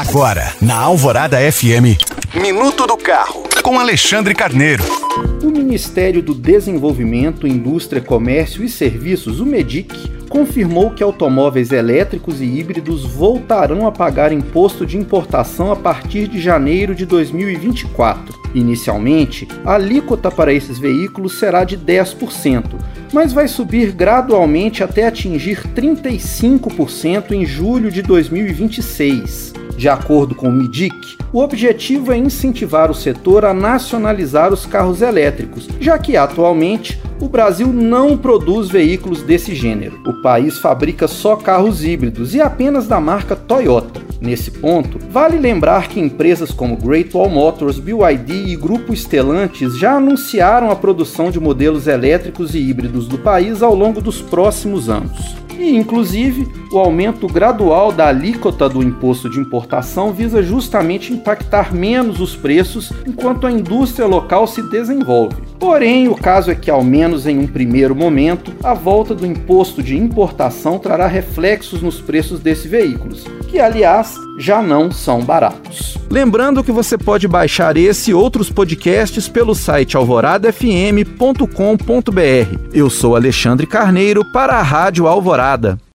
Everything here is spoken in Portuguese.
Agora, na Alvorada FM, Minuto do Carro, com Alexandre Carneiro. O Ministério do Desenvolvimento, Indústria, Comércio e Serviços, o MEDIC, confirmou que automóveis elétricos e híbridos voltarão a pagar imposto de importação a partir de janeiro de 2024. Inicialmente, a alíquota para esses veículos será de 10%, mas vai subir gradualmente até atingir 35% em julho de 2026. De acordo com o MIDIC, o objetivo é incentivar o setor a nacionalizar os carros elétricos, já que atualmente o Brasil não produz veículos desse gênero. O país fabrica só carros híbridos e apenas da marca Toyota. Nesse ponto, vale lembrar que empresas como Great Wall Motors, BYD e Grupo Stellantis já anunciaram a produção de modelos elétricos e híbridos do país ao longo dos próximos anos. E, inclusive, o aumento gradual da alíquota do imposto de importação visa justamente impactar menos os preços enquanto a indústria local se desenvolve. Porém, o caso é que, ao menos em um primeiro momento, a volta do imposto de importação trará reflexos nos preços desses veículos, que, aliás, já não são baratos. Lembrando que você pode baixar esse e outros podcasts pelo site alvoradafm.com.br. Eu sou Alexandre Carneiro para a Rádio Alvorada.